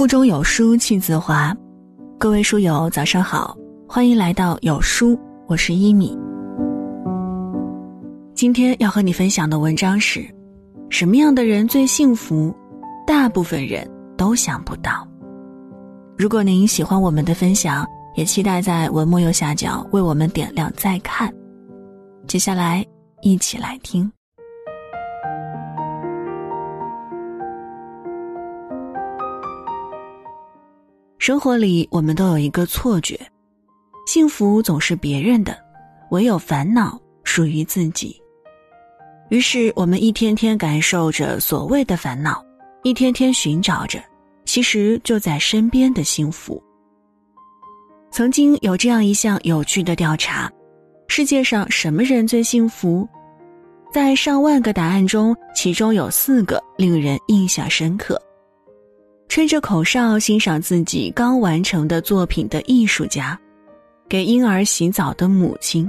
腹中有书气自华，各位书友早上好，欢迎来到有书，我是一米。今天要和你分享的文章是：什么样的人最幸福？大部分人都想不到。如果您喜欢我们的分享，也期待在文末右下角为我们点亮再看。接下来一起来听。生活里，我们都有一个错觉：幸福总是别人的，唯有烦恼属于自己。于是，我们一天天感受着所谓的烦恼，一天天寻找着其实就在身边的幸福。曾经有这样一项有趣的调查：世界上什么人最幸福？在上万个答案中，其中有四个令人印象深刻。吹着口哨欣赏自己刚完成的作品的艺术家，给婴儿洗澡的母亲，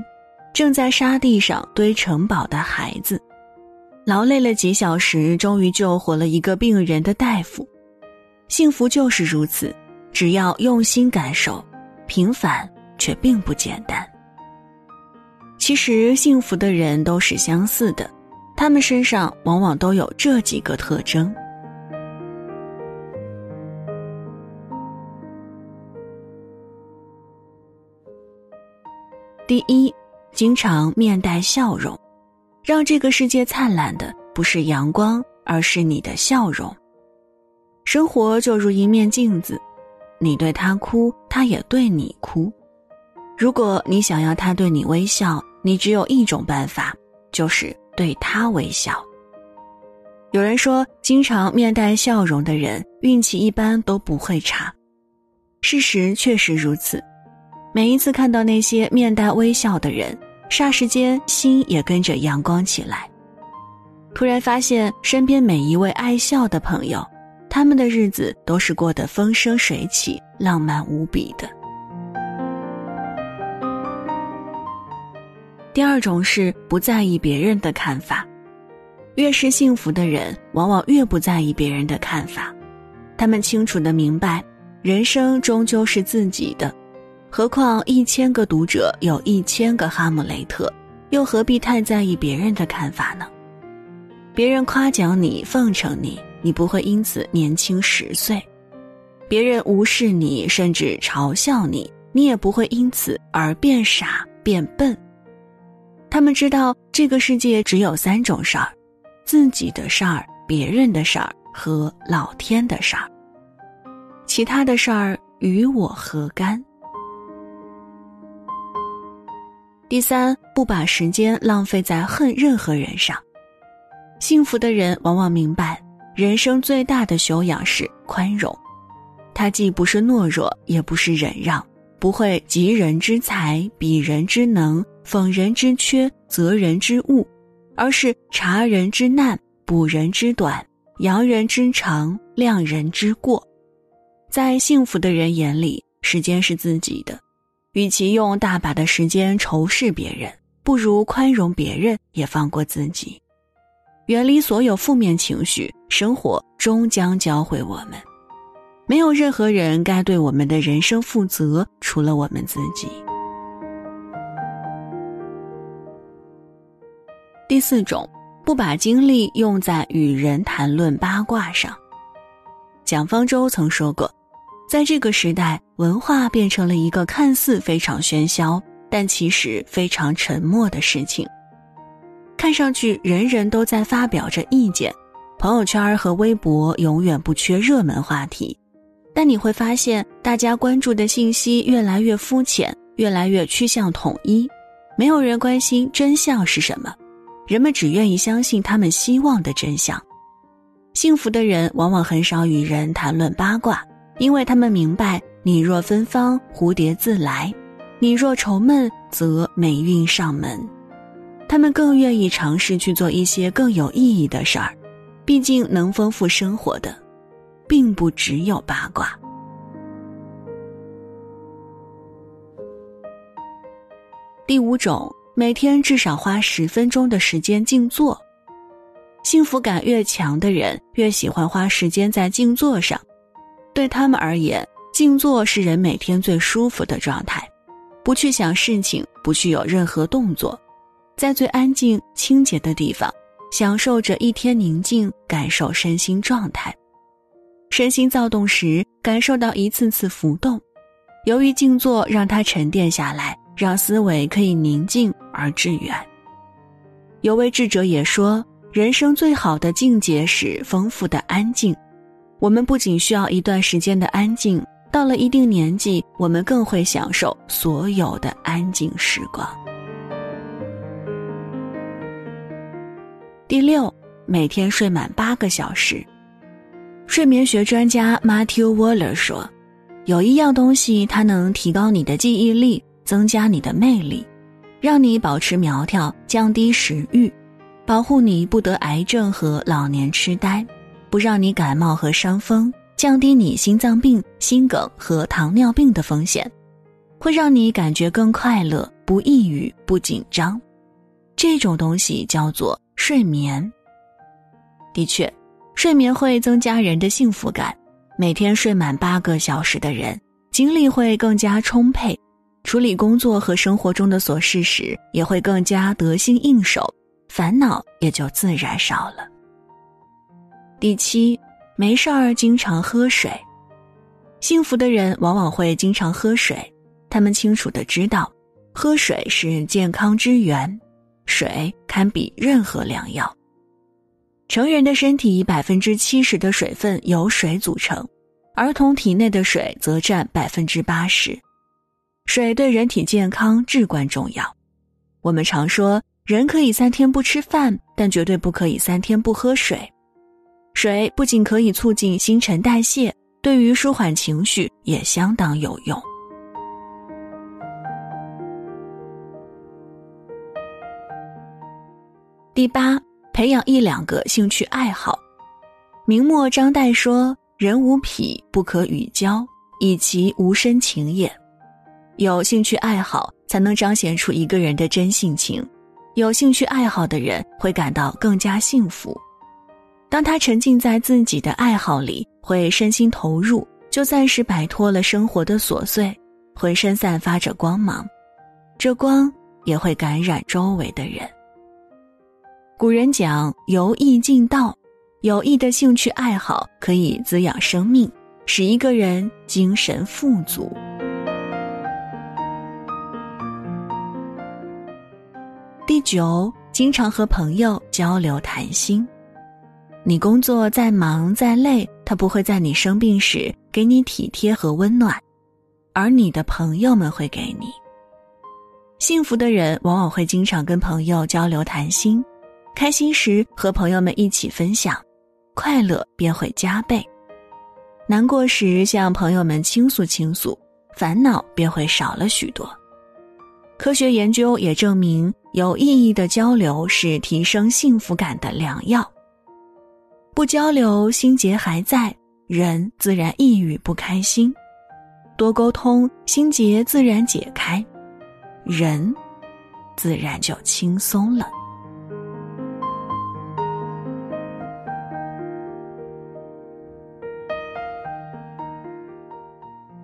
正在沙地上堆城堡的孩子，劳累了几小时终于救活了一个病人的大夫，幸福就是如此，只要用心感受，平凡却并不简单。其实幸福的人都是相似的，他们身上往往都有这几个特征。第一，经常面带笑容，让这个世界灿烂的不是阳光，而是你的笑容。生活就如一面镜子，你对他哭，他也对你哭。如果你想要他对你微笑，你只有一种办法，就是对他微笑。有人说，经常面带笑容的人运气一般都不会差，事实确实如此。每一次看到那些面带微笑的人，霎时间心也跟着阳光起来。突然发现身边每一位爱笑的朋友，他们的日子都是过得风生水起、浪漫无比的。第二种是不在意别人的看法，越是幸福的人，往往越不在意别人的看法。他们清楚的明白，人生终究是自己的。何况一千个读者有一千个哈姆雷特，又何必太在意别人的看法呢？别人夸奖你、奉承你，你不会因此年轻十岁；别人无视你，甚至嘲笑你，你也不会因此而变傻变笨。他们知道这个世界只有三种事儿：自己的事儿、别人的事儿和老天的事儿。其他的事儿与我何干？第三，不把时间浪费在恨任何人上。幸福的人往往明白，人生最大的修养是宽容。他既不是懦弱，也不是忍让，不会急人之财，比人之能，讽人之缺，责人之恶，而是察人之难，补人之短，扬人之长，亮人之过。在幸福的人眼里，时间是自己的。与其用大把的时间仇视别人，不如宽容别人，也放过自己，远离所有负面情绪。生活终将教会我们，没有任何人该对我们的人生负责，除了我们自己。第四种，不把精力用在与人谈论八卦上。蒋方舟曾说过。在这个时代，文化变成了一个看似非常喧嚣，但其实非常沉默的事情。看上去人人都在发表着意见，朋友圈和微博永远不缺热门话题，但你会发现，大家关注的信息越来越肤浅，越来越趋向统一，没有人关心真相是什么，人们只愿意相信他们希望的真相。幸福的人往往很少与人谈论八卦。因为他们明白，你若芬芳，蝴蝶自来；你若愁闷，则霉运上门。他们更愿意尝试去做一些更有意义的事儿，毕竟能丰富生活的，并不只有八卦。第五种，每天至少花十分钟的时间静坐。幸福感越强的人，越喜欢花时间在静坐上。对他们而言，静坐是人每天最舒服的状态，不去想事情，不去有任何动作，在最安静、清洁的地方，享受着一天宁静，感受身心状态。身心躁动时，感受到一次次浮动。由于静坐让它沉淀下来，让思维可以宁静而致远。有位智者也说，人生最好的境界是丰富的安静。我们不仅需要一段时间的安静，到了一定年纪，我们更会享受所有的安静时光。第六，每天睡满八个小时。睡眠学专家 Matthew Waller 说：“有一样东西，它能提高你的记忆力，增加你的魅力，让你保持苗条，降低食欲，保护你不得癌症和老年痴呆，不让你感冒和伤风，降低你心脏病、心梗和糖尿病的风险，会让你感觉更快乐，不抑郁，不紧张。这种东西叫做睡眠。的确。”睡眠会增加人的幸福感，每天睡满八个小时的人，精力会更加充沛，处理工作和生活中的琐事时也会更加得心应手，烦恼也就自然少了。第七，没事儿经常喝水，幸福的人往往会经常喝水，他们清楚的知道，喝水是健康之源，水堪比任何良药。成人的身体百分之七十的水分由水组成，儿童体内的水则占百分之八十。水对人体健康至关重要。我们常说，人可以三天不吃饭，但绝对不可以三天不喝水。水不仅可以促进新陈代谢，对于舒缓情绪也相当有用。第八。培养一两个兴趣爱好。明末张岱说：“人无癖不可与交，以其无深情也。”有兴趣爱好才能彰显出一个人的真性情。有兴趣爱好的人会感到更加幸福。当他沉浸在自己的爱好里，会身心投入，就暂时摆脱了生活的琐碎，浑身散发着光芒，这光也会感染周围的人。古人讲由易进道，有益的兴趣爱好可以滋养生命，使一个人精神富足。第九，经常和朋友交流谈心。你工作再忙再累，他不会在你生病时给你体贴和温暖，而你的朋友们会给你。幸福的人往往会经常跟朋友交流谈心。开心时和朋友们一起分享，快乐便会加倍；难过时向朋友们倾诉倾诉，烦恼便会少了许多。科学研究也证明，有意义的交流是提升幸福感的良药。不交流，心结还在，人自然抑郁不开心；多沟通，心结自然解开，人自然就轻松了。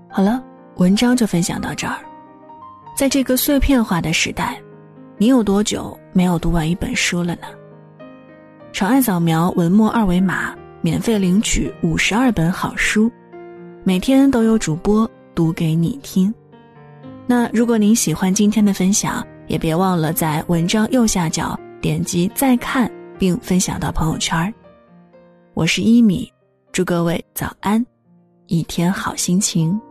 好了，文章就分享到这儿。在这个碎片化的时代，你有多久没有读完一本书了呢？长按扫描文末二维码，免费领取五十二本好书，每天都有主播读给你听。那如果您喜欢今天的分享，也别忘了在文章右下角点击再看，并分享到朋友圈。我是一米，祝各位早安，一天好心情。